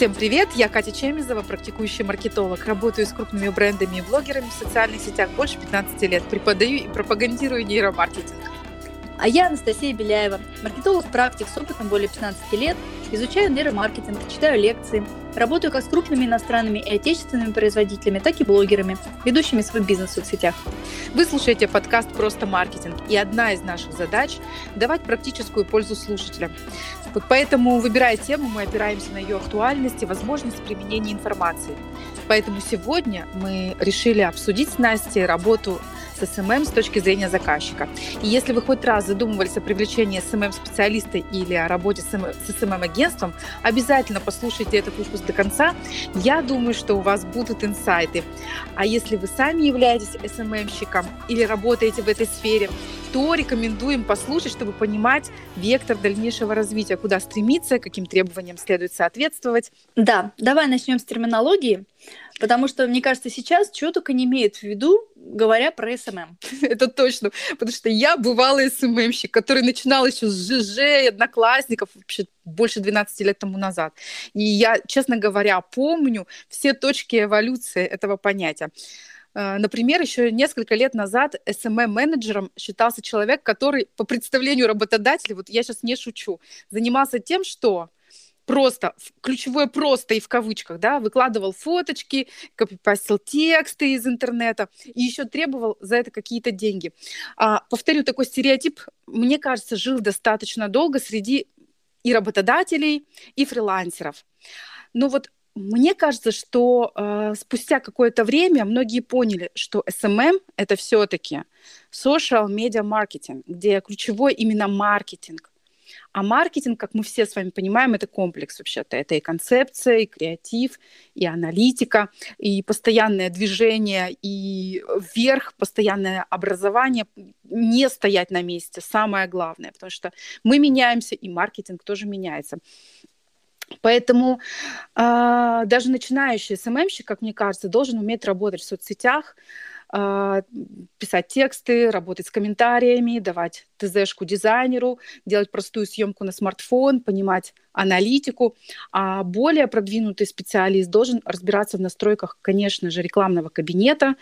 Всем привет, я Катя Чемизова, практикующий маркетолог. Работаю с крупными брендами и блогерами в социальных сетях больше 15 лет. Преподаю и пропагандирую нейромаркетинг. А я Анастасия Беляева, маркетолог-практик с опытом более 15 лет, изучаю нейромаркетинг, читаю лекции, работаю как с крупными иностранными и отечественными производителями, так и блогерами, ведущими свой бизнес в соцсетях. Вы слушаете подкаст «Просто маркетинг», и одна из наших задач – давать практическую пользу слушателям. Вот поэтому, выбирая тему, мы опираемся на ее актуальность и возможность применения информации. Поэтому сегодня мы решили обсудить с Настей работу с SMM с точки зрения заказчика. И если вы хоть раз задумывались о привлечении SMM -специалиста или о работе с SMM -агентством, обязательно послушайте этот выпуск до конца. Я думаю, что у вас будут инсайты. А если вы сами являетесь SMM щиком или работаете в этой сфере, то рекомендуем послушать, чтобы понимать вектор дальнейшего развития, куда стремиться, каким требованиям следует соответствовать. Да, давай начнем с терминологии. Потому что, мне кажется, сейчас чего только не имеют в виду, говоря про SMM. Это точно. Потому что я бывалый SMM щик, который начинал еще с ЖЖ, одноклассников, вообще больше 12 лет тому назад. И я, честно говоря, помню все точки эволюции этого понятия. Э, например, еще несколько лет назад SMM-менеджером считался человек, который по представлению работодателя, вот я сейчас не шучу, занимался тем, что просто, ключевое просто и в кавычках, да, выкладывал фоточки, копипастил тексты из интернета и еще требовал за это какие-то деньги. А, повторю, такой стереотип, мне кажется, жил достаточно долго среди и работодателей, и фрилансеров. Но вот мне кажется, что э, спустя какое-то время многие поняли, что SMM это все-таки social media marketing, где ключевой именно маркетинг. А маркетинг, как мы все с вами понимаем, это комплекс вообще-то. Это и концепция, и креатив, и аналитика, и постоянное движение, и вверх, постоянное образование. Не стоять на месте, самое главное, потому что мы меняемся, и маркетинг тоже меняется. Поэтому э, даже начинающий СММщик, как мне кажется, должен уметь работать в соцсетях, писать тексты, работать с комментариями, давать ТЗшку дизайнеру, делать простую съемку на смартфон, понимать аналитику. А более продвинутый специалист должен разбираться в настройках, конечно же, рекламного кабинета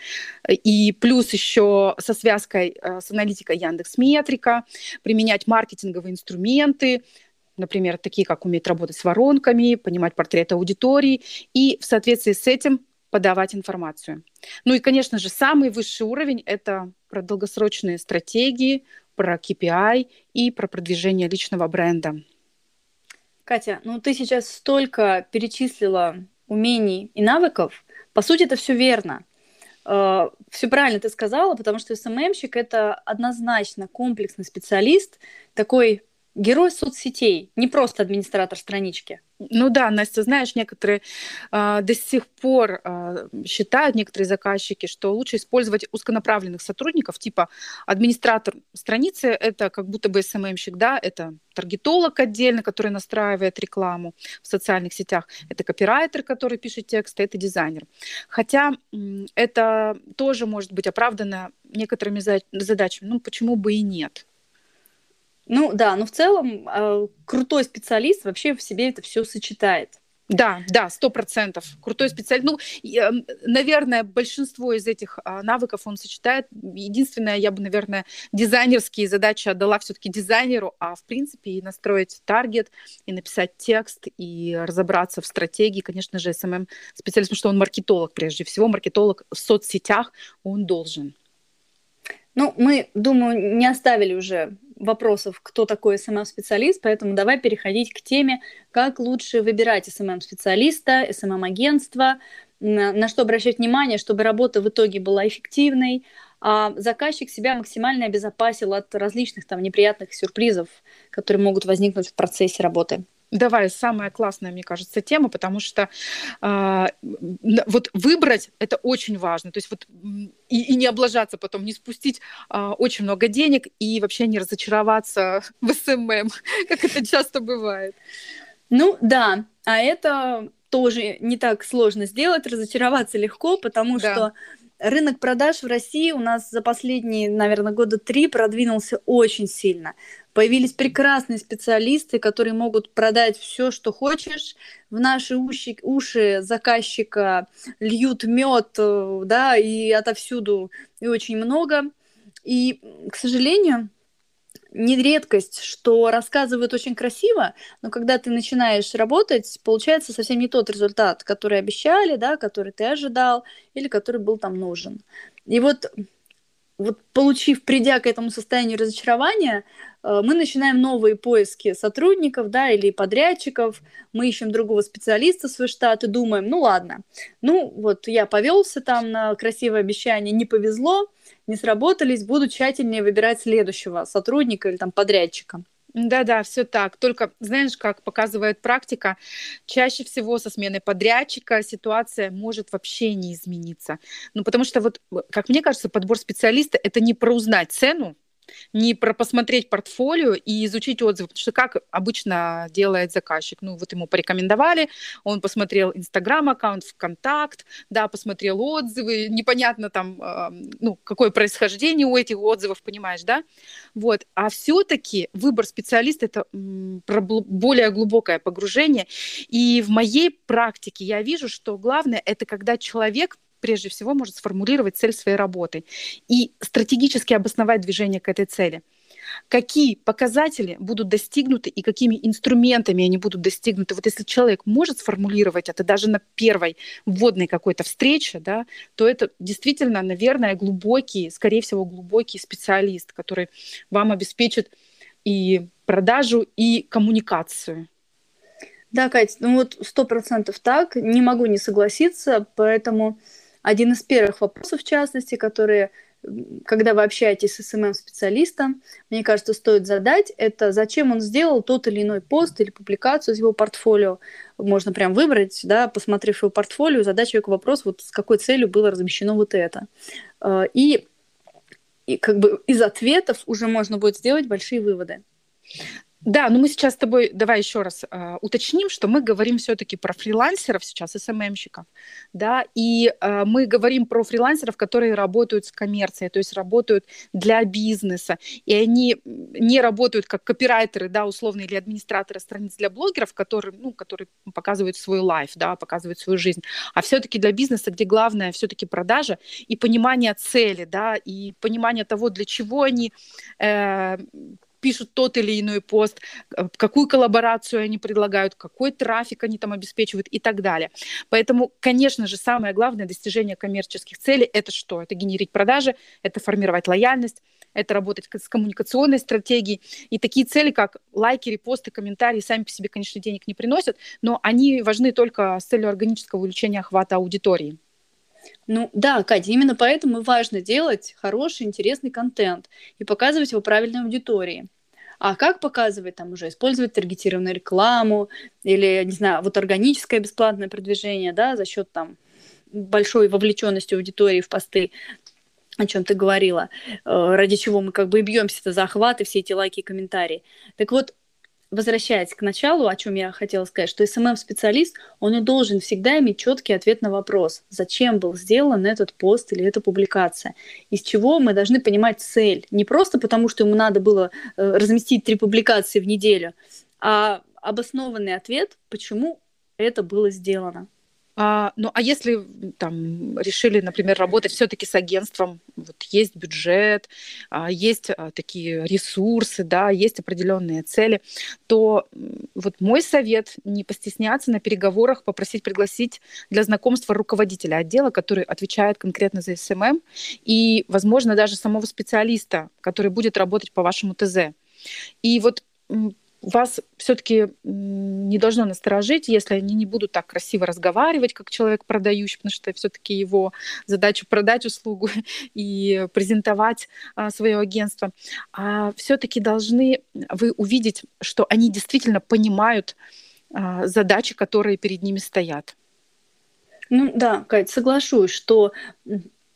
и плюс еще со связкой э, с аналитикой Яндекс Метрика, применять маркетинговые инструменты, например, такие как уметь работать с воронками, понимать портрет аудитории и в соответствии с этим подавать информацию. Ну и, конечно же, самый высший уровень – это про долгосрочные стратегии, про KPI и про продвижение личного бренда. Катя, ну ты сейчас столько перечислила умений и навыков. По сути, это все верно. Uh, э, все правильно ты сказала, потому что СММщик это однозначно комплексный специалист, такой герой соцсетей, не просто администратор странички. Ну да, Настя, знаешь, некоторые э, до сих пор э, считают, некоторые заказчики, что лучше использовать узконаправленных сотрудников, типа администратор страницы, это как будто бы СММщик, да, это таргетолог отдельно, который настраивает рекламу в социальных сетях, это копирайтер, который пишет тексты, это дизайнер. Хотя это тоже может быть оправдано некоторыми задачами, ну почему бы и нет. Ну да, но в целом э, крутой специалист вообще в себе это все сочетает. Да, да, сто процентов. Крутой специалист. Ну, э, наверное, большинство из этих э, навыков он сочетает. Единственное, я бы, наверное, дизайнерские задачи отдала все-таки дизайнеру, а в принципе и настроить таргет, и написать текст, и разобраться в стратегии, конечно же, SMM специалист, потому что он маркетолог прежде всего, маркетолог в соцсетях он должен. Ну, мы, думаю, не оставили уже вопросов, кто такой SMM-специалист, поэтому давай переходить к теме, как лучше выбирать SMM-специалиста, SMM-агентство, на, на что обращать внимание, чтобы работа в итоге была эффективной, а заказчик себя максимально обезопасил от различных там неприятных сюрпризов, которые могут возникнуть в процессе работы. Давай, самая классная, мне кажется, тема, потому что э, вот выбрать это очень важно. То есть вот и, и не облажаться потом, не спустить э, очень много денег и вообще не разочароваться в SMM, как это часто бывает. Ну да, а это тоже не так сложно сделать, разочароваться легко, потому да. что рынок продаж в России у нас за последние, наверное, года три продвинулся очень сильно. Появились прекрасные специалисты, которые могут продать все, что хочешь. В наши уши, уши заказчика льют мед, э, да, и отовсюду, и очень много. И, к сожалению, не редкость, что рассказывают очень красиво, но когда ты начинаешь работать, получается совсем не тот результат, который обещали, да, который ты ожидал или который был там нужен. И вот, вот получив, придя к этому состоянию разочарования, э, мы начинаем новые поиски сотрудников, да, или подрядчиков, мы ищем другого специалиста в свой штат и думаем, ну ладно, ну вот я повелся там на красивое обещание, не повезло, не сработались, буду тщательнее выбирать следующего сотрудника или там подрядчика. Да-да, все так. Только, знаешь, как показывает практика, чаще всего со сменой подрядчика ситуация может вообще не измениться. Ну, потому что вот, как мне кажется, подбор специалиста – это не про узнать цену, не про посмотреть портфолио и изучить отзывы, потому что как обычно делает заказчик, ну вот ему порекомендовали, он посмотрел Инстаграм аккаунт, ВКонтакт, да, посмотрел отзывы, непонятно там, ну какое происхождение у этих отзывов, понимаешь, да, вот, а все-таки выбор специалиста это про более глубокое погружение, и в моей практике я вижу, что главное это когда человек прежде всего может сформулировать цель своей работы и стратегически обосновать движение к этой цели. Какие показатели будут достигнуты и какими инструментами они будут достигнуты. Вот если человек может сформулировать это даже на первой вводной какой-то встрече, да, то это действительно, наверное, глубокий, скорее всего, глубокий специалист, который вам обеспечит и продажу, и коммуникацию. Да, Катя, ну вот сто процентов так, не могу не согласиться, поэтому один из первых вопросов, в частности, которые, когда вы общаетесь с СММ-специалистом, мне кажется, стоит задать, это зачем он сделал тот или иной пост или публикацию из его портфолио. Можно прям выбрать, да, посмотрев его портфолио, задать человеку вопрос, вот с какой целью было размещено вот это. Э, и, и как бы из ответов уже можно будет сделать большие выводы. Да, но мы сейчас с тобой, давай еще раз э, уточним, что мы говорим все-таки про фрилансеров сейчас, СММщиков, да, и э, мы говорим про фрилансеров, которые работают с коммерцией, то есть работают для бизнеса, и они не работают как копирайтеры, да, условно, или администраторы страниц для блогеров, которые, ну, которые показывают свой лайф, да, показывают свою жизнь, а все-таки для бизнеса, где главное все-таки продажа и понимание цели, да, и понимание того, для чего они э, пишут тот или иной пост, э, какую коллаборацию они предлагают, какой трафик они там обеспечивают и так далее. Поэтому, конечно же, самое главное достижение коммерческих целей – это что? Это генерить продажи, это формировать лояльность, это работать с коммуникационной стратегией. И такие цели, как лайки, репосты, комментарии, сами по себе, конечно, денег не приносят, но они важны только с целью органического увеличения охвата аудитории. Ну да, Катя, именно поэтому важно делать хороший, интересный контент и показывать его правильной аудитории. А как показывать, там уже использовать таргетированную рекламу или, не знаю, вот органическое бесплатное продвижение, да, за счет там большой вовлеченности аудитории в посты, о чем ты говорила, э, ради чего мы как бы и бьемся за охваты, все эти лайки и комментарии. Так вот, возвращаясь к началу, о чем я хотела сказать, что SMM-специалист, он и должен всегда иметь четкий ответ на вопрос, зачем был сделан этот пост или эта публикация, из чего мы должны понимать цель. Не просто потому, что ему надо было э, разместить три публикации в неделю, а обоснованный ответ, почему это было сделано. А, ну, а если там решили, например, работать все-таки с агентством, вот есть бюджет, а, есть а, такие ресурсы, да, есть определенные цели, то вот мой совет не постесняться на переговорах, попросить пригласить для знакомства руководителя отдела, который отвечает конкретно за SMM, и, возможно, даже самого специалиста, который будет работать по вашему ТЗ. И вот вас все-таки не должно насторожить, если они не будут так красиво разговаривать, как человек продающий, потому что все-таки его задача продать услугу и презентовать а, свое агентство. А все-таки должны вы увидеть, что они действительно понимают а, задачи, которые перед ними стоят. Ну да, Кать, соглашусь, что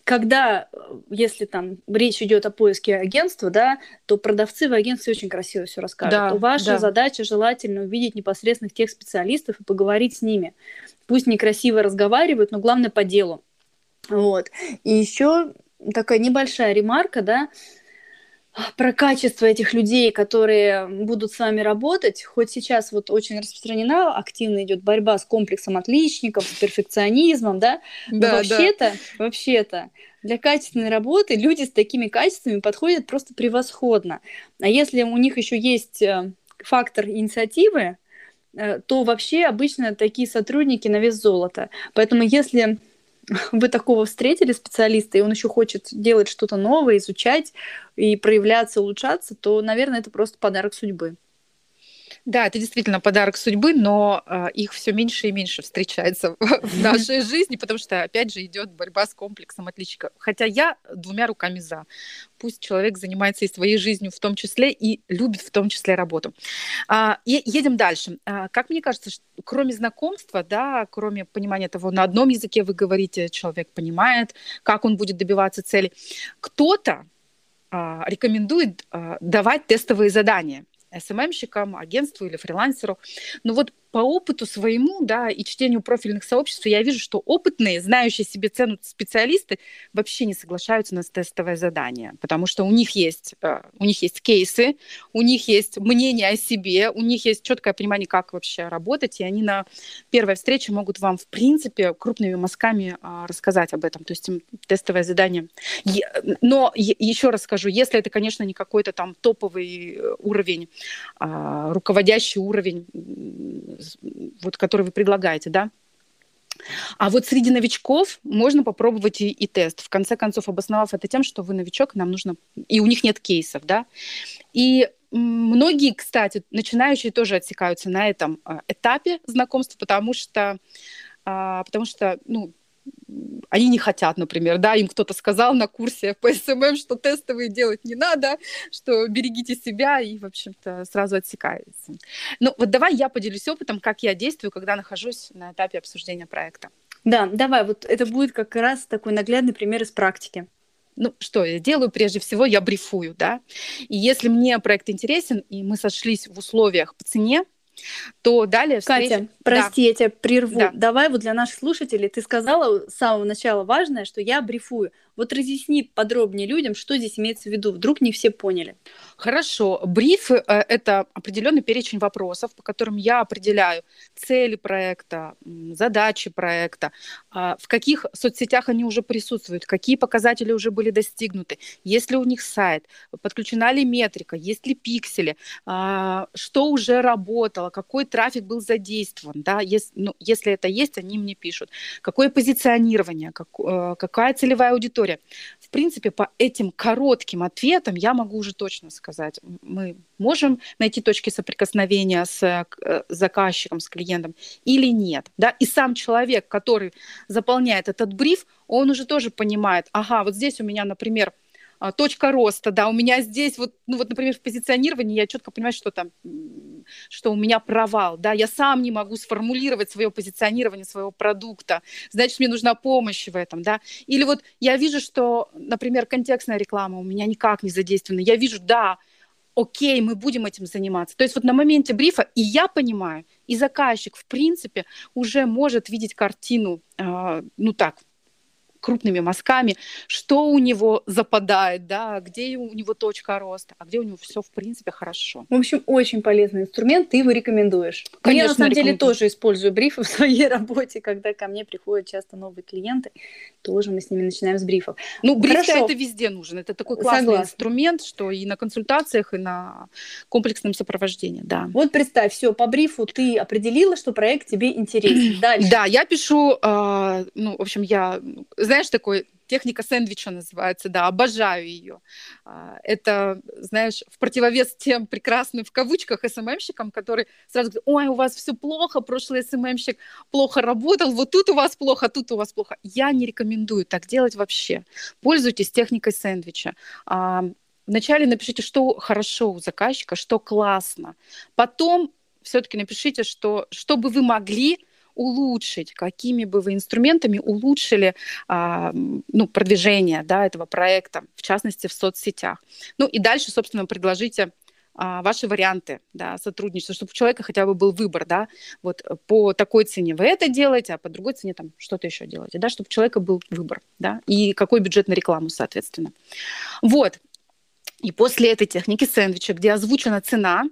когда, если там речь идет о поиске агентства, да, то продавцы в агентстве очень красиво все расскажут. Да, Ваша да. задача желательно увидеть непосредственных тех специалистов и поговорить с ними. Пусть некрасиво разговаривают, но главное по делу. Вот. И еще такая небольшая ремарка, да, про качество этих людей, которые будут с вами работать. Хоть сейчас вот очень распространена, активно идет борьба с комплексом отличников, с перфекционизмом, да? Но да, вообще-то, да. вообще-то, для качественной работы люди с такими качествами подходят просто превосходно. А если у них еще есть э, фактор инициативы, э, то вообще обычно такие сотрудники на вес золота. Поэтому если вы такого встретили специалиста, и он еще хочет делать что-то новое, изучать и проявляться, улучшаться, то, наверное, это просто подарок судьбы. Да, это действительно подарок судьбы, но э, их все меньше и меньше встречается в нашей жизни, потому что, опять же, идет борьба с комплексом отличника. Хотя я двумя руками за. Пусть человек занимается и своей жизнью в том числе, и любит в том числе работу. А, и едем дальше. А, как мне кажется, что, кроме знакомства, да, кроме понимания того, на одном языке вы говорите, человек понимает, как он будет добиваться цели, кто-то а, рекомендует а, давать тестовые задания СММщикам, агентству или фрилансеру. Но вот по опыту своему, да, и чтению профильных сообществ, я вижу, что опытные, знающие себе цену специалисты вообще не соглашаются на тестовое задание, потому что у них есть, э, у них есть кейсы, у них есть мнение о себе, у них есть четкое понимание, как вообще работать, и они на первой встрече могут вам, в принципе, крупными мазками а, рассказать об этом, то есть тестовое задание. Но еще раз скажу, если это, конечно, не какой-то там топовый э, уровень, а, руководящий уровень вот, который вы предлагаете, да. А вот среди новичков можно попробовать и, и тест. В конце концов, обосновав это тем, что вы новичок, нам нужно... И у них нет кейсов, да. И многие, кстати, начинающие тоже отсекаются на этом а, этапе знакомства, потому что, а, потому что ну, они не хотят, например, да, им кто-то сказал на курсе по SMM, что тестовые делать не надо, что берегите себя, и, в общем-то, сразу отсекается. Ну, вот давай я поделюсь опытом, как я действую, когда нахожусь на этапе обсуждения проекта. Да, давай, вот это будет как раз такой наглядный пример из практики ну, что я делаю? Прежде всего, я брифую, да. И если мне проект интересен, и мы сошлись в условиях по цене, то далее... Встреч... Катя, прости, да. я тебя прерву. Да. Давай вот для наших слушателей, ты сказала с самого начала важное, что я брифую. Вот разъясни подробнее людям, что здесь имеется в виду. Вдруг не все поняли. Хорошо. Бриф э, – это определенный перечень вопросов, по которым я определяю цели проекта, задачи проекта, а, в каких соцсетях они уже присутствуют, какие показатели уже были достигнуты, есть ли у них сайт, подключена ли метрика, есть ли пиксели, а, что уже работало, какой трафик был задействован. Да? Если, ну, если это есть, они мне пишут. Какое позиционирование, как, э, какая целевая аудитория, история. В принципе, по этим коротким ответам я могу уже точно сказать, мы можем найти точки соприкосновения с э, заказчиком, с клиентом или нет. Да? И сам человек, который заполняет этот бриф, он уже тоже понимает, ага, вот здесь у меня, например, точка роста, да, у меня здесь вот, ну вот, например, в позиционировании я четко понимаю, что там, что у меня провал, да, я сам не могу сформулировать свое позиционирование своего продукта, значит, мне нужна помощь в этом, да, или вот я вижу, что, например, контекстная реклама у меня никак не задействована, я вижу, да, окей, мы будем этим заниматься. То есть вот на моменте брифа и я понимаю, и заказчик, в принципе, уже может видеть картину, э, ну так, крупными мазками, что у него западает, да, где у него точка роста, а где у него все в принципе хорошо. В общем, очень полезный инструмент, ты его рекомендуешь. Конечно, Я на самом деле тоже использую брифы в своей работе, когда ко мне приходят часто новые клиенты, тоже мы с ними начинаем с брифов. Ну, бриф это везде нужен, это такой классный Согласна. инструмент, что и на консультациях, и на комплексном сопровождении, да. Вот представь, все, по брифу ты определила, что проект тебе интересен. Дальше. Да, я пишу, э, ну, в общем, я знаешь, такой техника сэндвича называется, да, обожаю ее. А, это, знаешь, в противовес тем прекрасным в кавычках СММщикам, которые сразу говорят, ой, у вас все плохо, прошлый СММщик плохо работал, вот тут у вас плохо, тут у вас плохо. Я не рекомендую так делать вообще. Пользуйтесь техникой сэндвича. А, вначале напишите, что хорошо у заказчика, что классно. Потом все-таки напишите, что, что бы вы могли улучшить, какими бы вы инструментами улучшили а, ну, продвижение да, этого проекта, в частности, в соцсетях. Ну и дальше, собственно, предложите а, ваши варианты да, сотрудничества, чтобы у человека хотя бы был выбор, да, вот по такой цене вы это делаете, а по другой цене там что-то еще делаете, да, чтобы у человека был выбор, да, и какой бюджет на рекламу, соответственно. Вот, И после этой техники сэндвича, где озвучена цена,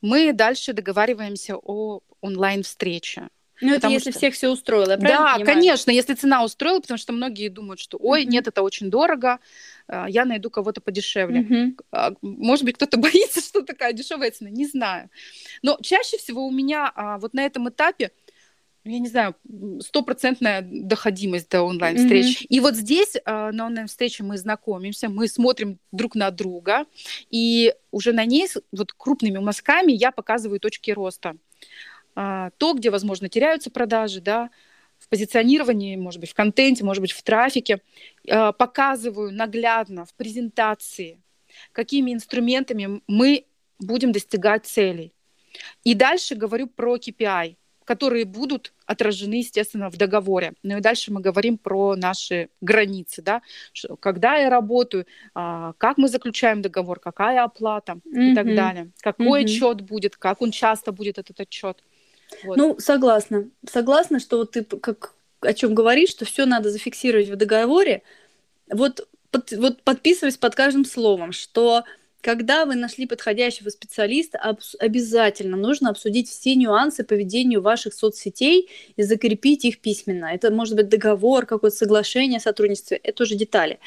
мы дальше договариваемся о онлайн-встрече. Ну, это если что... всех все устроило, я Да, понимаю? конечно, если цена устроила, потому что многие думают, что, ой, mm-hmm. нет, это очень дорого, а, я найду кого-то подешевле. Mm-hmm. Может быть, кто-то боится, что такая дешевая цена, не знаю. Но чаще всего у меня а, вот на этом этапе ну, я не знаю, стопроцентная доходимость до онлайн-встреч. Mm-hmm. И вот здесь э, на онлайн-встрече мы знакомимся, мы смотрим друг на друга, и уже на ней вот крупными мазками я показываю точки роста. Э, то, где, возможно, теряются продажи, да, в позиционировании, может быть, в контенте, может быть, в трафике. Э, показываю наглядно в презентации, какими инструментами мы будем достигать целей. И дальше говорю про KPI – которые будут отражены, естественно, в договоре. Ну и дальше мы говорим про наши границы, да, когда я работаю, а, как мы заключаем договор, какая оплата mm-hmm. и так далее, какой mm-hmm. отчет будет, как он часто будет этот отчет. Вот. Ну, согласна. Согласна, что вот ты как о чем говоришь, что все надо зафиксировать в договоре. Вот, под, вот подписываясь под каждым словом, что когда вы нашли подходящего специалиста, обязательно нужно обсудить все нюансы поведения ваших соцсетей и закрепить их письменно. Это может быть договор, какое-то соглашение о сотрудничестве, это уже детали.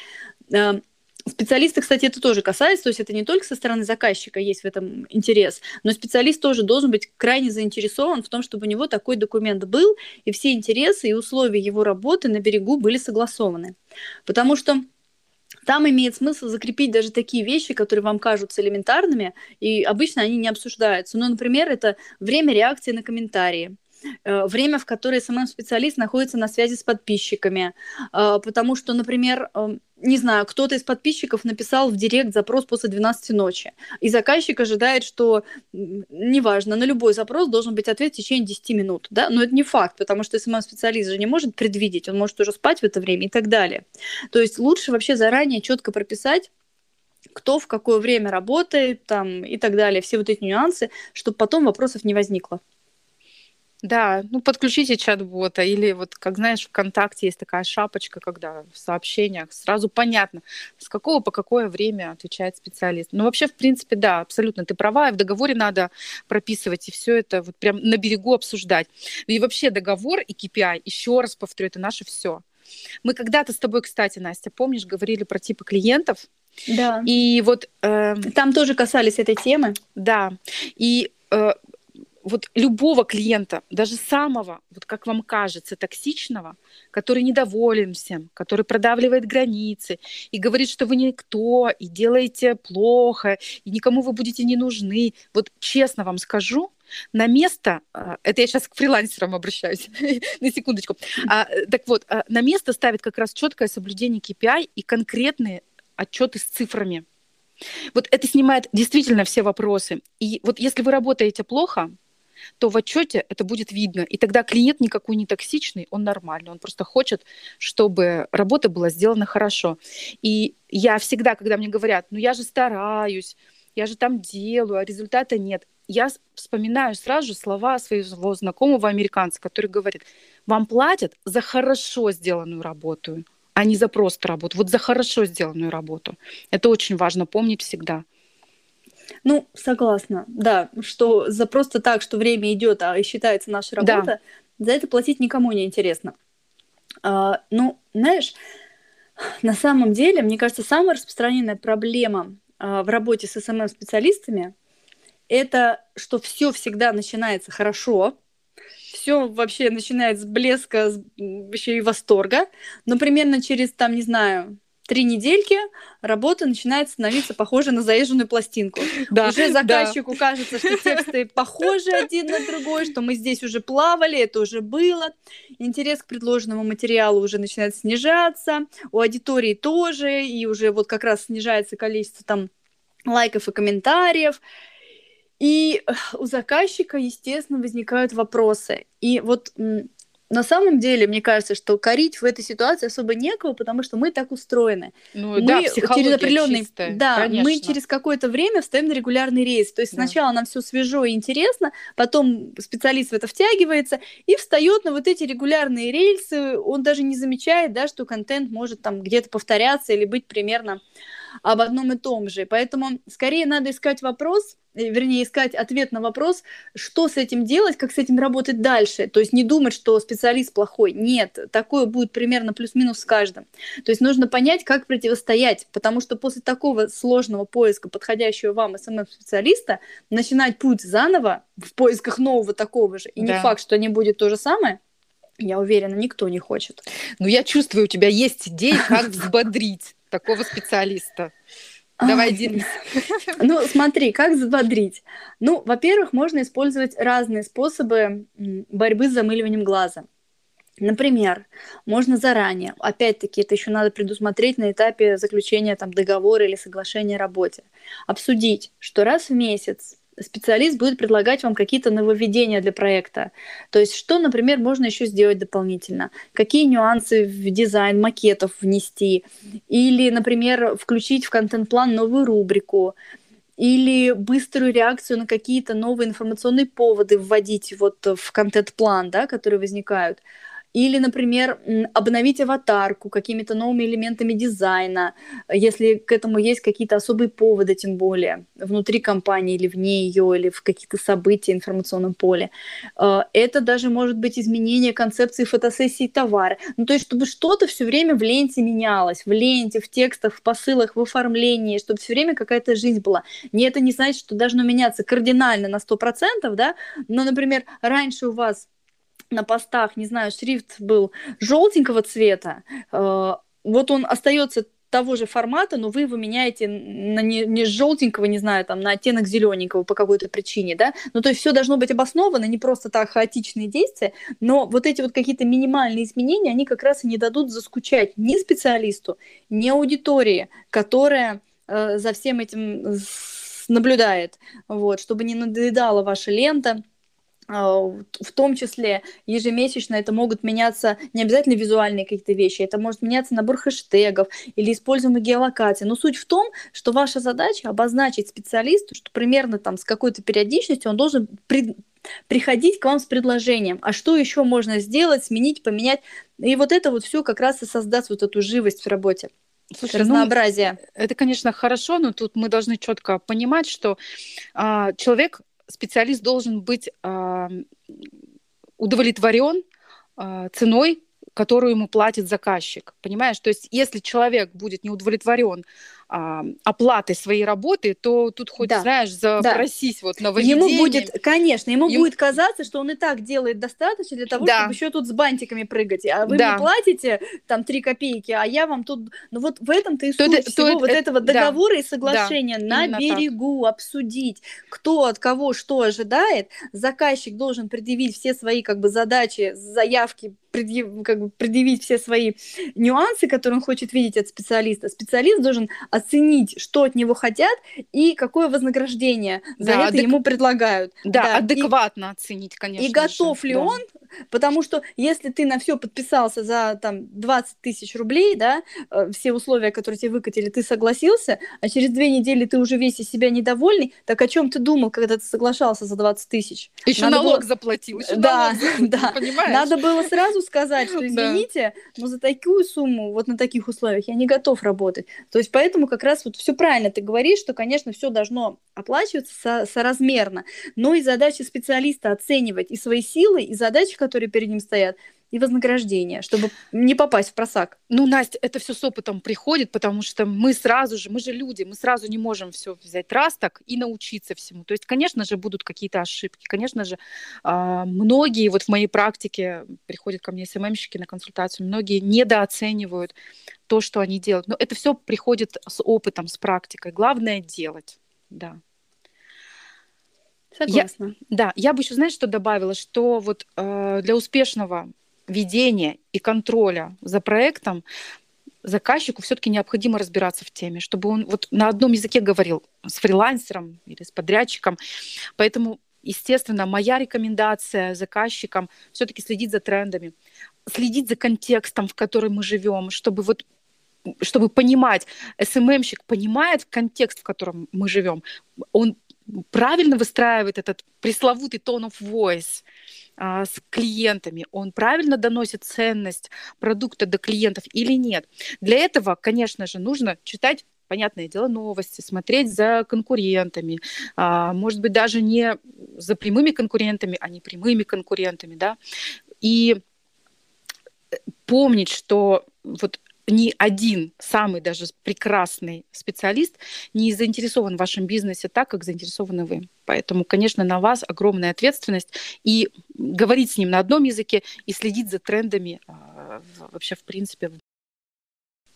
Специалисты, кстати, это тоже касается, то есть это не только со стороны заказчика есть в этом интерес, но специалист тоже должен быть крайне заинтересован в том, чтобы у него такой документ был, и все интересы и условия его работы на берегу были согласованы. Потому что там имеет смысл закрепить даже такие вещи, которые вам кажутся элементарными, и обычно они не обсуждаются. Ну, например, это время реакции на комментарии время, в которое SMM-специалист находится на связи с подписчиками. Э, потому что, например, эм, не знаю, кто-то из подписчиков написал в директ запрос после 12 ночи, и заказчик ожидает, что, неважно, на любой запрос должен быть ответ в течение 10 минут, да, но это не факт, потому что SMM-специалист же не может предвидеть, он может уже спать в это время и так далее. То есть лучше вообще заранее четко прописать, кто в какое время работает там, и так далее, все вот эти нюансы, чтобы потом вопросов не возникло. Да, ну подключите чат-бота или вот, как знаешь, ВКонтакте есть такая шапочка, когда в сообщениях сразу понятно, с какого по какое время отвечает специалист. Ну вообще, в принципе, да, абсолютно, ты права, и в договоре надо прописывать и все это вот прям на берегу обсуждать. И вообще договор и KPI, еще раз повторю, это наше все. Мы когда-то с тобой, кстати, Настя, помнишь, говорили про типы клиентов, да. И вот э, там тоже касались этой темы. Да. И э, вот любого клиента, даже самого, вот как вам кажется, токсичного, который недоволен всем, который продавливает границы и говорит, что вы никто, и делаете плохо, и никому вы будете не нужны. Вот честно вам скажу, на место, а, это я сейчас к фрилансерам обращаюсь, на секундочку, а, так вот, а, на место ставит как раз четкое соблюдение KPI и конкретные отчеты с цифрами. Вот это снимает действительно все вопросы. И вот если вы работаете плохо, то в отчете это будет видно. И тогда клиент никакой не токсичный, он нормальный. Он просто хочет, чтобы работа была сделана хорошо. И я всегда, когда мне говорят, ну я же стараюсь, я же там делаю, а результата нет, я вспоминаю сразу же слова своего знакомого американца, который говорит, вам платят за хорошо сделанную работу, а не за просто работу. Вот за хорошо сделанную работу. Это очень важно помнить всегда. Ну, согласна, да, что за просто так, что время идет, а считается наша работа, да. за это платить никому не интересно. А, ну, знаешь, на самом деле, мне кажется, самая распространенная проблема а, в работе с СММ-специалистами это, что все всегда начинается хорошо, все вообще начинает с блеска, с, вообще и восторга, но примерно через, там, не знаю, три недельки работа начинает становиться похожей на заезженную пластинку. Да, уже заказчику да. кажется, что тексты похожи один на другой, что мы здесь уже плавали, это уже было. Интерес к предложенному материалу уже начинает снижаться, у аудитории тоже, и уже вот как раз снижается количество там лайков и комментариев. И у заказчика, естественно, возникают вопросы. И вот на самом деле, мне кажется, что корить в этой ситуации особо некого, потому что мы так устроены. Ну, мы да, через определенный, чистая, да, конечно. мы через какое-то время встаем на регулярный рейс. То есть да. сначала нам все свежо и интересно, потом специалист в это втягивается и встает на вот эти регулярные рельсы. Он даже не замечает, да, что контент может там где-то повторяться или быть примерно об одном и том же. Поэтому скорее надо искать вопрос, вернее, искать ответ на вопрос, что с этим делать, как с этим работать дальше. То есть не думать, что специалист плохой. Нет, такое будет примерно плюс-минус с каждым. То есть нужно понять, как противостоять, потому что после такого сложного поиска подходящего вам SMM-специалиста начинать путь заново в поисках нового такого же, и да. не факт, что не будет то же самое, я уверена, никто не хочет. Ну, я чувствую, у тебя есть идеи, как взбодрить такого специалиста. Давай делись. Ну, смотри, как взбодрить. Ну, во-первых, можно использовать разные способы борьбы с замыливанием глаза. Например, можно заранее, опять-таки, это еще надо предусмотреть на этапе заключения там, договора или соглашения о работе, обсудить, что раз в месяц специалист будет предлагать вам какие-то нововведения для проекта. То есть, что, например, можно еще сделать дополнительно? Какие нюансы в дизайн макетов внести? Или, например, включить в контент-план новую рубрику? или быструю реакцию на какие-то новые информационные поводы вводить вот в контент-план, да, которые возникают. Или, например, обновить аватарку какими-то новыми элементами дизайна, если к этому есть какие-то особые поводы, тем более, внутри компании или вне ее, или в каких-то событиях в информационном поле. Э, это даже может быть изменение концепции фотосессии товара. Ну, то есть, чтобы что-то все время в ленте менялось, в ленте, в текстах, в посылах, в оформлении, чтобы все время какая-то жизнь была. Не это не значит, что должно меняться кардинально на 100%, да, но, например, раньше у вас на постах, не знаю, шрифт был желтенького цвета, э, вот он остается того же формата, но вы его меняете на не, не желтенького, не знаю, там, на оттенок зелененького по какой-то причине, да, ну, то есть все должно быть обосновано, не просто так хаотичные действия, но вот эти вот какие-то минимальные изменения, они как раз и не дадут заскучать ни специалисту, ни аудитории, которая э, за всем этим наблюдает, вот, чтобы не надоедала ваша лента, в том числе ежемесячно это могут меняться не обязательно визуальные какие-то вещи, это может меняться набор хэштегов или используемая геолокация. Но суть в том, что ваша задача обозначить специалисту, что примерно там с какой-то периодичностью он должен при, приходить к вам с предложением, а что еще можно сделать, сменить, поменять. И вот это вот все как раз и создаст вот эту живость в работе. Слушай, ну, разнообразие. Ну, это, конечно, хорошо, но тут мы должны четко понимать, что а, человек специалист должен быть э, удовлетворен э, ценой, которую ему платит заказчик. Понимаешь? То есть, если человек будет не удовлетворен а, оплатой своей работы, то тут хоть, да. знаешь, запросись да. вот на Ему будет, конечно, ему, ему будет казаться, что он и так делает достаточно для того, да. чтобы еще тут с бантиками прыгать. А вы да. мне платите там три копейки, а я вам тут... Ну вот в этом-то и суть то всего это, вот это, этого договора да. и соглашения. Да. На Именно берегу так. обсудить, кто от кого что ожидает. Заказчик должен предъявить все свои как бы задачи, заявки, предъяв, как бы предъявить все свои нюансы, которые он хочет видеть от специалиста. Специалист должен оценить, что от него хотят и какое вознаграждение за да, это адек... ему предлагают. Да, да. адекватно и, оценить, конечно. И готов же. ли да. он Потому что если ты на все подписался за там 20 тысяч рублей, да, э, все условия, которые тебе выкатили, ты согласился, а через две недели ты уже весь из себя недовольный, так о чем ты думал, когда ты соглашался за 20 тысяч? Еще Надо налог было... заплатил. Еще да, налог, да. Понимаешь? Надо было сразу сказать, что извините, но за такую сумму, вот на таких условиях я не готов работать. То есть поэтому как раз вот все правильно ты говоришь, что, конечно, все должно оплачиваться со соразмерно, но и задача специалиста оценивать и свои силы, и задачи, которые перед ним стоят, и вознаграждение, чтобы не попасть в просак. Ну, Настя, это все с опытом приходит, потому что мы сразу же, мы же люди, мы сразу не можем все взять раз так и научиться всему. То есть, конечно же, будут какие-то ошибки. Конечно же, а, многие вот в моей практике приходят ко мне СММщики на консультацию, многие недооценивают то, что они делают. Но это все приходит с опытом, с практикой. Главное делать, да. Согласна. Я, да, я бы еще, знаешь, что добавила, что вот э, для успешного ведения и контроля за проектом заказчику все-таки необходимо разбираться в теме, чтобы он вот на одном языке говорил с фрилансером или с подрядчиком. Поэтому, естественно, моя рекомендация заказчикам все-таки следить за трендами, следить за контекстом, в котором мы живем, чтобы вот чтобы понимать, СММщик понимает контекст, в котором мы живем, он правильно выстраивает этот пресловутый tone of voice а, с клиентами, он правильно доносит ценность продукта до клиентов или нет. Для этого, конечно же, нужно читать понятное дело, новости, смотреть за конкурентами, а, может быть, даже не за прямыми конкурентами, а не прямыми конкурентами, да, и помнить, что вот ни один самый даже прекрасный специалист не заинтересован в вашем бизнесе так, как заинтересованы вы. Поэтому, конечно, на вас огромная ответственность и говорить с ним на одном языке и следить за трендами а, вообще в принципе.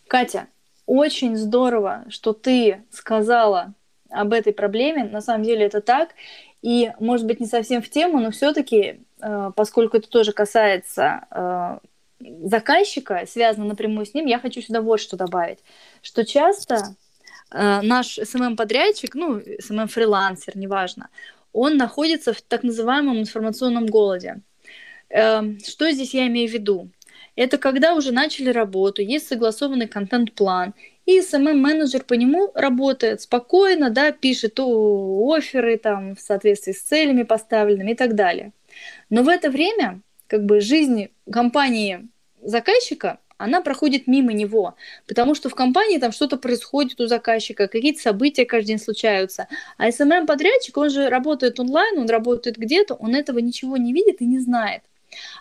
Катя, очень здорово, что ты сказала об этой проблеме. На самом деле это так. И, может быть, не совсем в тему, но все-таки, э, поскольку это тоже касается э, заказчика, связано напрямую с ним, я хочу сюда вот что добавить, что часто э, наш SMM-подрядчик, ну, SMM-фрилансер, неважно, он находится в так называемом информационном голоде. Э, что здесь я имею в виду? Это когда уже начали работу, есть согласованный контент-план, и SMM-менеджер по нему работает спокойно, да, пишет оферы там в соответствии с целями поставленными и так далее. Но в это время как бы жизнь компании заказчика, она проходит мимо него, потому что в компании там что-то происходит у заказчика, какие-то события каждый день случаются. А SMM-подрядчик, он же работает онлайн, он работает где-то, он этого ничего не видит и не знает.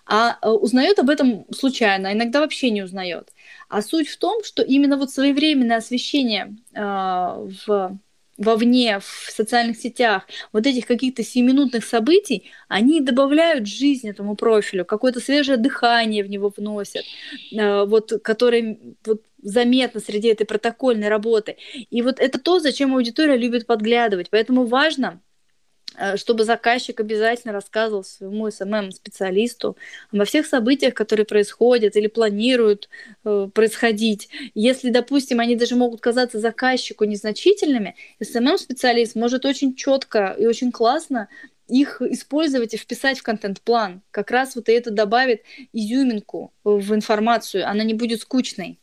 А э, узнает об этом случайно, а иногда вообще не узнает. А суть в том, что именно вот своевременное освещение э, в вовне, в социальных сетях, вот этих каких-то сиюминутных событий, они добавляют жизнь этому профилю, какое-то свежее дыхание в него вносят, э, вот, которое вот, заметно среди этой протокольной работы. И вот это то, зачем аудитория любит подглядывать. Поэтому важно чтобы заказчик обязательно рассказывал своему СММ-специалисту обо всех событиях, которые происходят или планируют э, происходить. Если, допустим, они даже могут казаться заказчику незначительными, SMM-специалист может очень четко и очень классно их использовать и вписать в контент-план. Как раз вот это добавит изюминку в информацию, она не будет скучной.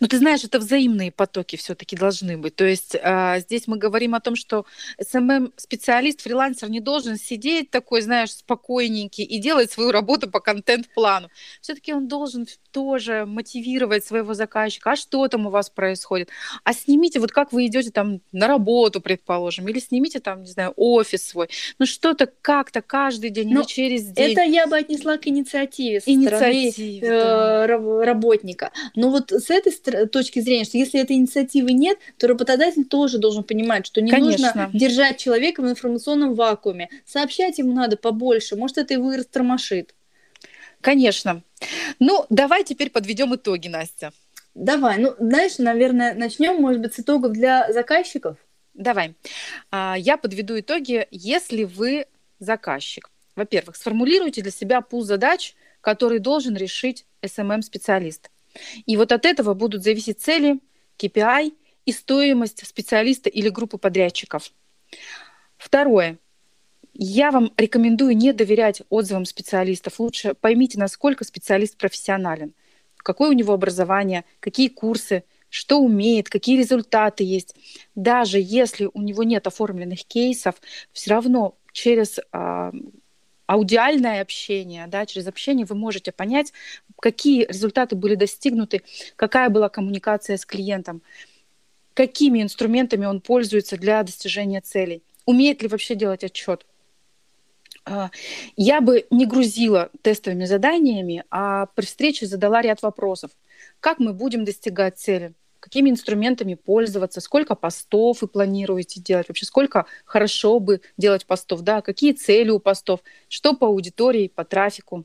Ну, ты знаешь, это взаимные потоки все-таки должны быть. То есть а, здесь мы говорим о том, что SMM-специалист, фрилансер не должен сидеть такой, знаешь, спокойненький и делать свою работу по контент-плану. Все-таки он должен тоже мотивировать своего заказчика. А что там у вас происходит? А снимите, вот как вы идете там на работу, предположим, или снимите там, не знаю, офис свой. Ну, что-то как-то каждый день Но или через день. Это я бы отнесла к инициативе со Инициативе, стороны да. э, работника. Но вот с этой точки зрения, что если этой инициативы нет, то работодатель тоже должен понимать, что не Конечно. нужно держать человека в информационном вакууме. Сообщать ему надо побольше, может, это его и растормошит. Конечно. Ну, давай теперь подведем итоги, Настя. Давай. Ну, знаешь, наверное, начнем, может быть, с итогов для заказчиков. Давай. А, я подведу итоги, если вы заказчик. Во-первых, сформулируйте для себя пул задач, который должен решить SMM-специалист. И вот от этого будут зависеть цели, KPI и стоимость специалиста или группы подрядчиков. Второе. Я вам рекомендую не доверять отзывам специалистов. Лучше поймите, насколько специалист профессионален, какое у него образование, какие курсы, что умеет, какие результаты есть. Даже если у него нет оформленных кейсов, все равно через э, аудиальное общение, да, через общение вы можете понять, какие результаты были достигнуты, какая была коммуникация с клиентом, какими инструментами он пользуется для достижения целей, умеет ли вообще делать отчет. А, я бы не грузила тестовыми заданиями, а при встрече задала ряд вопросов. Как мы будем достигать цели? Какими инструментами пользоваться? Сколько постов вы планируете делать? Вообще, сколько хорошо бы делать постов? Да? Какие цели у постов? Что по аудитории, по трафику?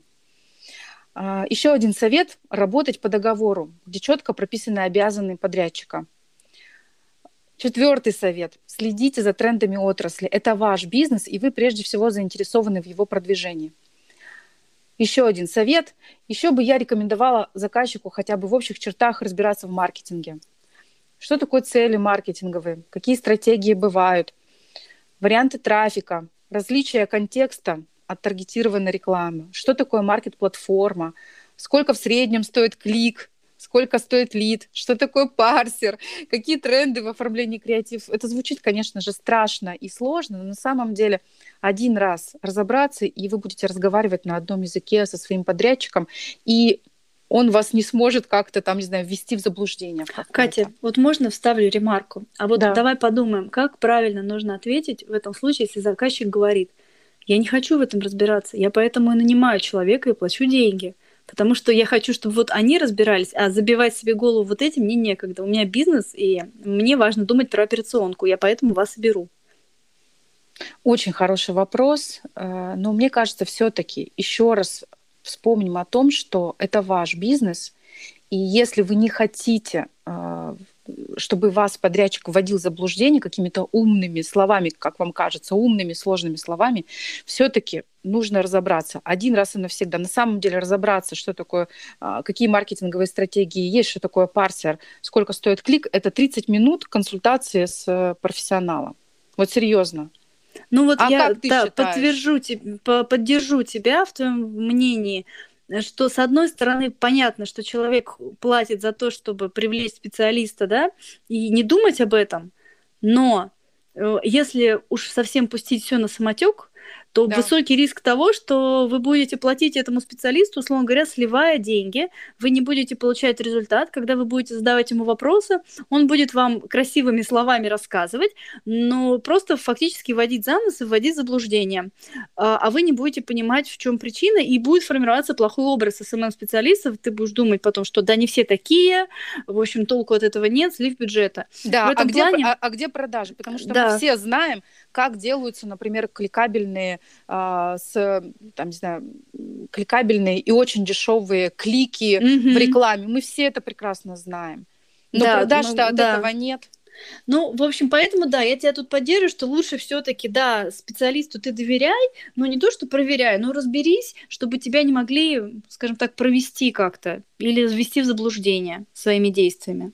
А, Еще один совет – работать по договору, где четко прописаны обязанные подрядчика. Четвертый совет – следите за трендами отрасли. Это ваш бизнес, и вы прежде всего заинтересованы в его продвижении. Еще один совет. Еще бы я рекомендовала заказчику хотя бы в общих чертах разбираться в маркетинге. Что такое цели маркетинговые? Какие стратегии бывают? Варианты трафика, различия контекста от таргетированной рекламы. Что такое маркет-платформа? Сколько в среднем стоит клик? Сколько стоит лид? Что такое парсер? Какие тренды в оформлении креатив? Это звучит, конечно же, страшно и сложно, но на самом деле один раз разобраться, и вы будете разговаривать на одном языке со своим подрядчиком, и он вас не сможет как-то там, не знаю, ввести в заблуждение. В Катя, вот можно вставлю ремарку? А вот да. давай подумаем, как правильно нужно ответить в этом случае, если заказчик говорит, я не хочу в этом разбираться, я поэтому и нанимаю человека и плачу деньги. Потому что я хочу, чтобы вот они разбирались, а забивать себе голову вот этим мне некогда. У меня бизнес, и мне важно думать про операционку. Я поэтому вас и беру. Очень хороший вопрос. Э, но мне кажется, все-таки еще раз вспомним о том, что это ваш бизнес, и если вы не хотите, а, чтобы вас подрядчик вводил в заблуждение какими-то умными словами, как вам кажется, умными, сложными словами, все-таки нужно разобраться один раз и навсегда. На самом деле разобраться, что такое, а, какие маркетинговые стратегии есть, что такое парсер, сколько стоит клик, это 30 минут консультации с э, профессионалом. Вот серьезно. Ну вот а я да, подтвержу, поддержу тебя в твоем мнении, что с одной стороны понятно, что человек платит за то, чтобы привлечь специалиста, да, и не думать об этом, но э, если уж совсем пустить все на самотек, то да. высокий риск того, что вы будете платить этому специалисту, условно говоря, сливая деньги, вы не будете получать результат, когда вы будете задавать ему вопросы, он будет вам красивыми словами рассказывать, но просто фактически вводить за нос и вводить заблуждение. А, а вы не будете понимать, в чем причина, и будет формироваться плохой образ СММ-специалистов, ты будешь думать потом, что да, не все такие, в общем, толку от этого нет, слив бюджета. Да, а, плане... где, а, а где продажи? Потому что да. мы все знаем, как делаются, например, кликабельные а, с, там, не знаю, кликабельные и очень дешевые клики mm-hmm. в рекламе. Мы все это прекрасно знаем. Но да, продаж-то от да. этого нет. Ну, в общем, поэтому, да, я тебя тут поддерживаю, что лучше все-таки, да, специалисту ты доверяй, но не то, что проверяй, но разберись, чтобы тебя не могли, скажем так, провести как-то или ввести в заблуждение своими действиями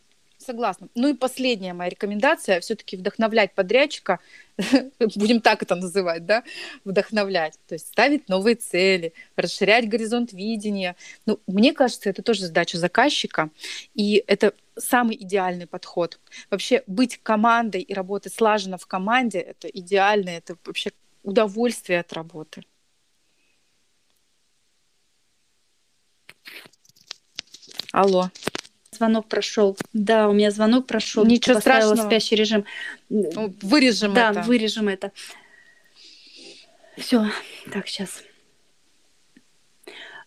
согласна. Ну и последняя моя рекомендация все-таки вдохновлять подрядчика, будем так это называть, да, вдохновлять, то есть ставить новые цели, расширять горизонт видения. Ну, мне кажется, это тоже задача заказчика, и это самый идеальный подход. Вообще быть командой и работать слаженно в команде — это идеально, это вообще удовольствие от работы. Алло звонок прошел. Да, у меня звонок прошел. Ничего Поставила страшного. спящий режим. Ну, вырежем да, это. Да, вырежем это. Все, так, сейчас.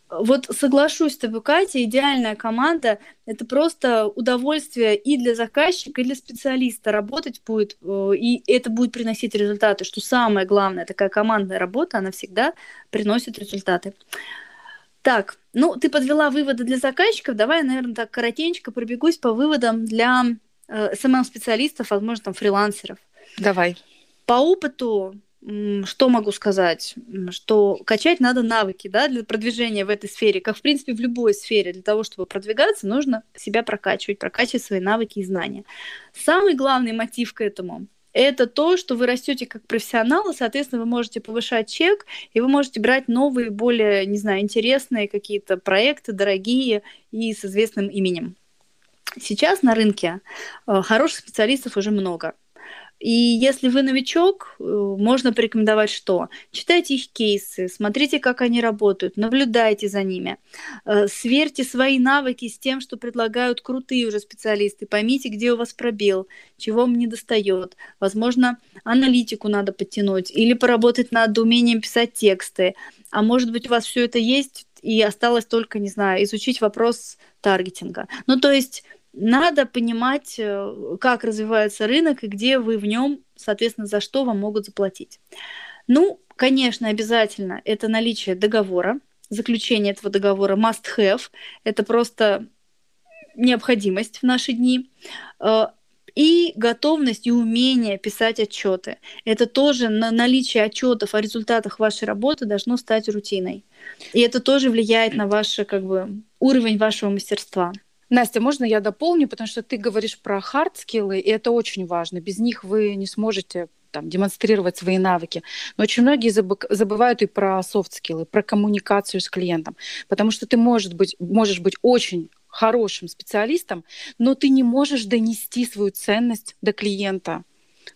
Вот соглашусь с тобой, Катя, идеальная команда – это просто удовольствие и для заказчика, и для специалиста. Работать будет, э, и это будет приносить результаты, что самое главное, такая командная работа, она всегда приносит результаты. Так, ну, ты подвела выводы для заказчиков. Давай, наверное, так коротенько пробегусь по выводам для э, SMM-специалистов, возможно, там, фрилансеров. Давай. По опыту, что могу сказать? Что качать надо навыки да, для продвижения в этой сфере, как, в принципе, в любой сфере. Для того, чтобы продвигаться, нужно себя прокачивать, прокачивать свои навыки и знания. Самый главный мотив к этому это то, что вы растете как профессионал, и, соответственно, вы можете повышать чек, и вы можете брать новые, более, не знаю, интересные какие-то проекты, дорогие и с известным именем. Сейчас на рынке э, хороших специалистов уже много. И если вы новичок, э, можно порекомендовать что? Читайте их кейсы, смотрите, как они работают, наблюдайте за ними, э, сверьте свои навыки с тем, что предлагают крутые уже специалисты, поймите, где у вас пробел, чего вам не достает. Возможно, аналитику надо подтянуть или поработать над умением писать тексты. А может быть, у вас все это есть, и осталось только, не знаю, изучить вопрос таргетинга. Ну, то есть надо понимать, э, как развивается рынок и где вы в нем, соответственно, за что вам могут заплатить. Ну, конечно, обязательно это наличие договора, заключение этого договора must have. Это просто необходимость в наши дни. Э, и готовность и умение писать отчеты. Это тоже на наличие отчетов о результатах вашей работы должно стать рутиной. И это тоже влияет на ваш как бы, уровень вашего мастерства. Настя, можно я дополню, потому что ты говоришь про хард-скиллы, и это очень важно. Без них вы не сможете там, демонстрировать свои навыки. Но очень многие забывают и про софт-скиллы, про коммуникацию с клиентом, потому что ты можешь быть, можешь быть очень хорошим специалистом, но ты не можешь донести свою ценность до клиента.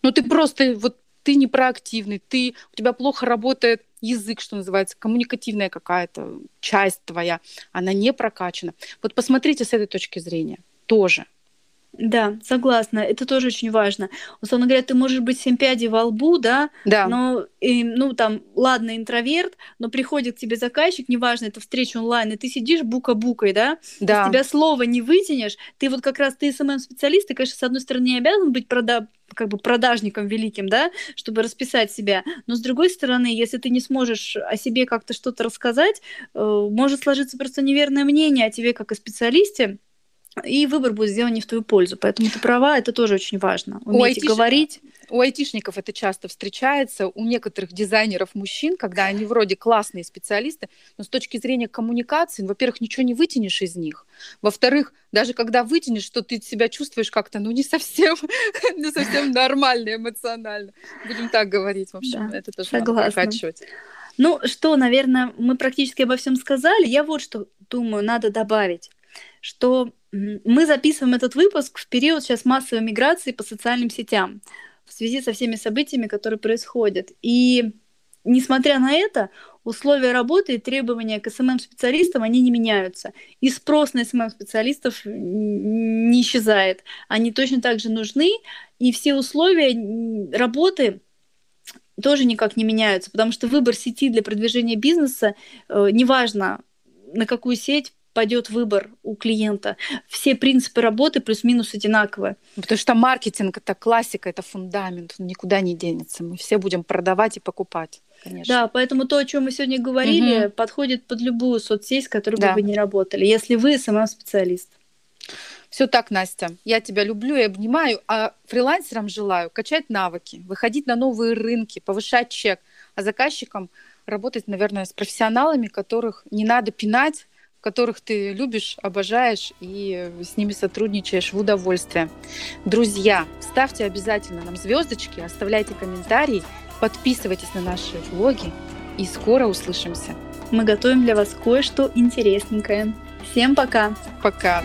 Ну ты просто вот ты не проактивный, ты, у тебя плохо работает язык, что называется, коммуникативная какая-то часть твоя, она не прокачана. Вот посмотрите с этой точки зрения тоже. Да, согласна. Это тоже очень важно. Условно говоря, ты можешь быть семь пядей во лбу, да, Да, но, и, ну, там, ладно, интроверт, но приходит к тебе заказчик, неважно, это встреча онлайн, и ты сидишь бука-букой, да, из да, тебя слова не вытянешь, ты вот как раз, ты SMM-специалист, ты, конечно, с одной стороны, не обязан быть прода как бы продажником великим, да, чтобы расписать себя, но с другой стороны, если ты не сможешь о себе как-то что-то рассказать, э, может сложиться просто неверное мнение о тебе как о специалисте, и выбор будет сделан не в твою пользу. Поэтому ты права, это тоже очень важно. У Уметь айтиш- говорить. У айтишников это часто встречается, у некоторых дизайнеров мужчин, когда они вроде классные специалисты, но с точки зрения коммуникации, ну, во-первых, ничего не вытянешь из них. Во-вторых, даже когда вытянешь, что ты себя чувствуешь как-то, ну, не совсем, не совсем нормально эмоционально. Будем так говорить, в общем, Да, это тоже надо согласна. прокачивать. Ну что, наверное, мы практически обо всем сказали. Я вот что думаю, надо добавить, что мы записываем этот выпуск в период сейчас массовой миграции по социальным сетям в связи со всеми событиями, которые происходят. И несмотря на это, условия работы и требования к СММ-специалистам, они не меняются. И спрос на СММ-специалистов не исчезает. Они точно так же нужны, и все условия работы тоже никак не меняются, потому что выбор сети для продвижения бизнеса, э, неважно, на какую сеть пойдет выбор у клиента, все принципы работы плюс-минус одинаковые. Потому что маркетинг это классика, это фундамент, он никуда не денется. Мы все будем продавать и покупать, конечно. Да, поэтому то, о чем мы сегодня говорили, Мгм. подходит под любую соцсеть, с которой Да. бы вы не работали, если вы сама специалист. Все так, Настя. Я тебя люблю и обнимаю, а фрилансерам желаю качать навыки, выходить на новые рынки, повышать чек, а заказчикам работать, наверное, с профессионалами, которых не надо пинать, которых ты любишь, обожаешь и с ними сотрудничаешь в удовольствие. Друзья, ставьте обязательно нам звездочки, оставляйте комментарии, подписывайтесь на наши влоги и скоро услышимся. Мы готовим для вас кое-что интересненькое. Всем пока! Пока!